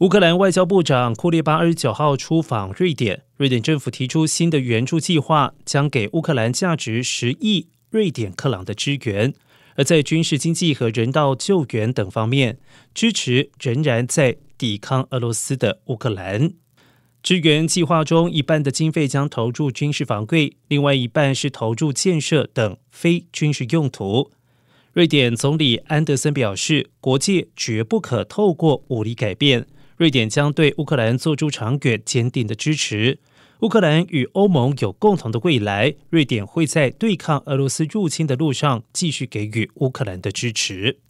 乌克兰外交部长库列巴二十九号出访瑞典，瑞典政府提出新的援助计划，将给乌克兰价值十亿瑞典克朗的支援。而在军事、经济和人道救援等方面，支持仍然在抵抗俄罗斯的乌克兰。支援计划中，一半的经费将投入军事防卫，另外一半是投入建设等非军事用途。瑞典总理安德森表示，国界绝不可透过武力改变。瑞典将对乌克兰做出长远坚定的支持。乌克兰与欧盟有共同的未来，瑞典会在对抗俄罗斯入侵的路上继续给予乌克兰的支持。